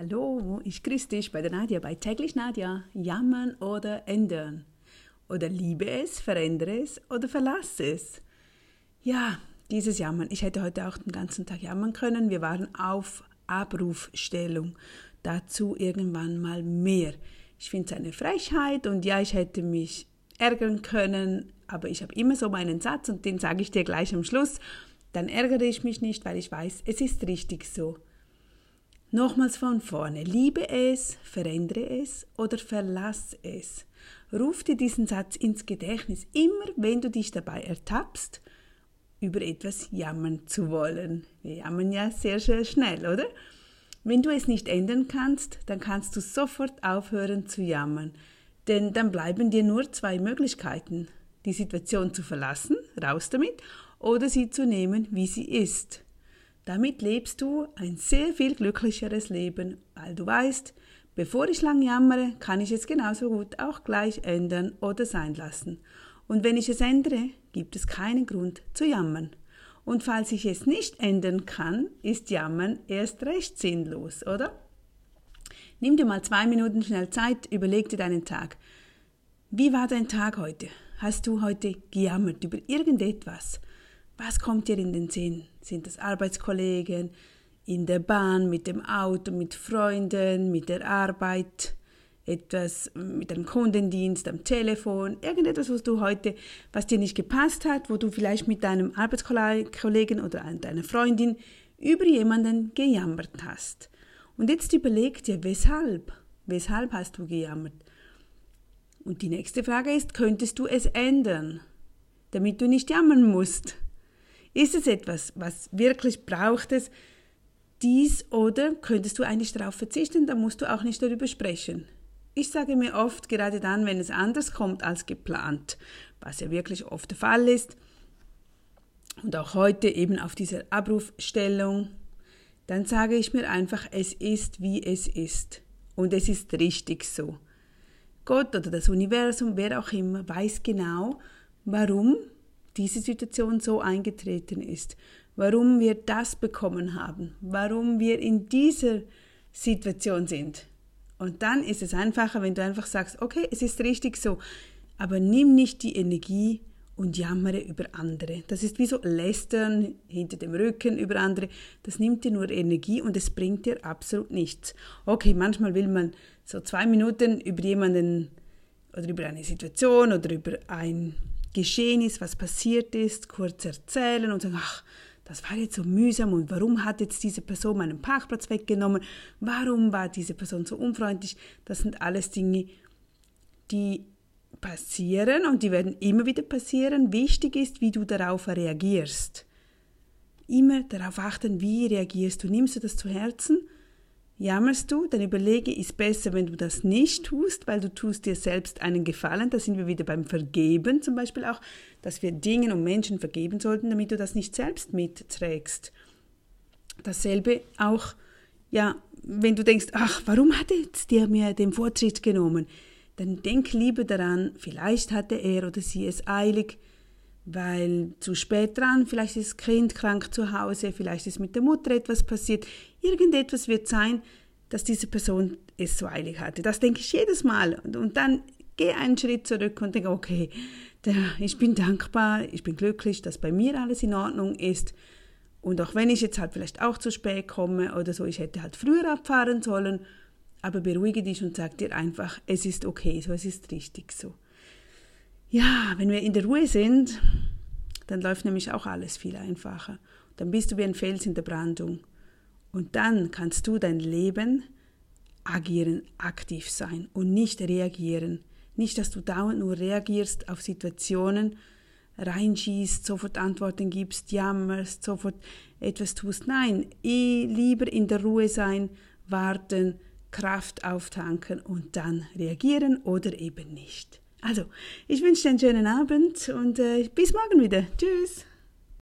Hallo, ich grüße dich bei der Nadja, bei täglich Nadja. Jammern oder ändern. Oder liebe es, verändere es oder verlasse es. Ja, dieses Jammern. Ich hätte heute auch den ganzen Tag jammern können. Wir waren auf Abrufstellung. Dazu irgendwann mal mehr. Ich finde es eine Frechheit und ja, ich hätte mich ärgern können, aber ich habe immer so meinen Satz und den sage ich dir gleich am Schluss. Dann ärgere ich mich nicht, weil ich weiß, es ist richtig so. Nochmals von vorne. Liebe es, verändere es oder verlass es. Ruf dir diesen Satz ins Gedächtnis, immer wenn du dich dabei ertappst, über etwas jammern zu wollen. Wir jammern ja sehr, sehr schnell, oder? Wenn du es nicht ändern kannst, dann kannst du sofort aufhören zu jammern. Denn dann bleiben dir nur zwei Möglichkeiten. Die Situation zu verlassen, raus damit, oder sie zu nehmen, wie sie ist. Damit lebst du ein sehr viel glücklicheres Leben, weil du weißt, bevor ich lang jammere, kann ich es genauso gut auch gleich ändern oder sein lassen. Und wenn ich es ändere, gibt es keinen Grund zu jammern. Und falls ich es nicht ändern kann, ist Jammern erst recht sinnlos, oder? Nimm dir mal zwei Minuten schnell Zeit, überleg dir deinen Tag. Wie war dein Tag heute? Hast du heute gejammert über irgendetwas? Was kommt dir in den Sinn? Sind das Arbeitskollegen, in der Bahn, mit dem Auto, mit Freunden, mit der Arbeit, etwas mit einem Kundendienst am Telefon, irgendetwas, was du heute, was dir nicht gepasst hat, wo du vielleicht mit deinem Arbeitskollegen oder deiner Freundin über jemanden gejammert hast. Und jetzt überleg dir, weshalb? Weshalb hast du gejammert? Und die nächste Frage ist, könntest du es ändern, damit du nicht jammern musst? Ist es etwas, was wirklich braucht es, dies oder könntest du eigentlich darauf verzichten, dann musst du auch nicht darüber sprechen. Ich sage mir oft, gerade dann, wenn es anders kommt als geplant, was ja wirklich oft der Fall ist, und auch heute eben auf dieser Abrufstellung, dann sage ich mir einfach, es ist, wie es ist. Und es ist richtig so. Gott oder das Universum, wer auch immer, weiß genau, warum diese Situation so eingetreten ist, warum wir das bekommen haben, warum wir in dieser Situation sind. Und dann ist es einfacher, wenn du einfach sagst, okay, es ist richtig so, aber nimm nicht die Energie und jammere über andere. Das ist wie so lästern hinter dem Rücken über andere. Das nimmt dir nur Energie und es bringt dir absolut nichts. Okay, manchmal will man so zwei Minuten über jemanden oder über eine Situation oder über ein geschehen ist, was passiert ist, kurz erzählen und sagen, ach, das war jetzt so mühsam und warum hat jetzt diese Person meinen Parkplatz weggenommen? Warum war diese Person so unfreundlich? Das sind alles Dinge, die passieren und die werden immer wieder passieren. Wichtig ist, wie du darauf reagierst. Immer darauf achten, wie reagierst du. Nimmst du das zu Herzen? Jammerst du, dann überlege, ist besser, wenn du das nicht tust, weil du tust dir selbst einen Gefallen. Da sind wir wieder beim Vergeben zum Beispiel auch, dass wir Dingen und Menschen vergeben sollten, damit du das nicht selbst mitträgst. Dasselbe auch, ja, wenn du denkst, ach, warum hat jetzt der mir den Vortritt genommen? Dann denk lieber daran, vielleicht hatte er oder sie es eilig, weil zu spät dran, vielleicht ist das Kind krank zu Hause, vielleicht ist mit der Mutter etwas passiert, irgendetwas wird sein, dass diese Person es so eilig hatte. Das denke ich jedes Mal. Und, und dann gehe einen Schritt zurück und denke, okay, der, ich bin dankbar, ich bin glücklich, dass bei mir alles in Ordnung ist. Und auch wenn ich jetzt halt vielleicht auch zu spät komme oder so, ich hätte halt früher abfahren sollen, aber beruhige dich und sag dir einfach, es ist okay so, es ist richtig so. Ja, wenn wir in der Ruhe sind, dann läuft nämlich auch alles viel einfacher. Dann bist du wie ein Fels in der Brandung. Und dann kannst du dein Leben agieren, aktiv sein und nicht reagieren. Nicht, dass du dauernd nur reagierst auf Situationen, reinschießt, sofort Antworten gibst, jammerst, sofort etwas tust. Nein, eh lieber in der Ruhe sein, warten, Kraft auftanken und dann reagieren oder eben nicht. Also, ich wünsche dir einen schönen Abend und äh, bis morgen wieder. Tschüss.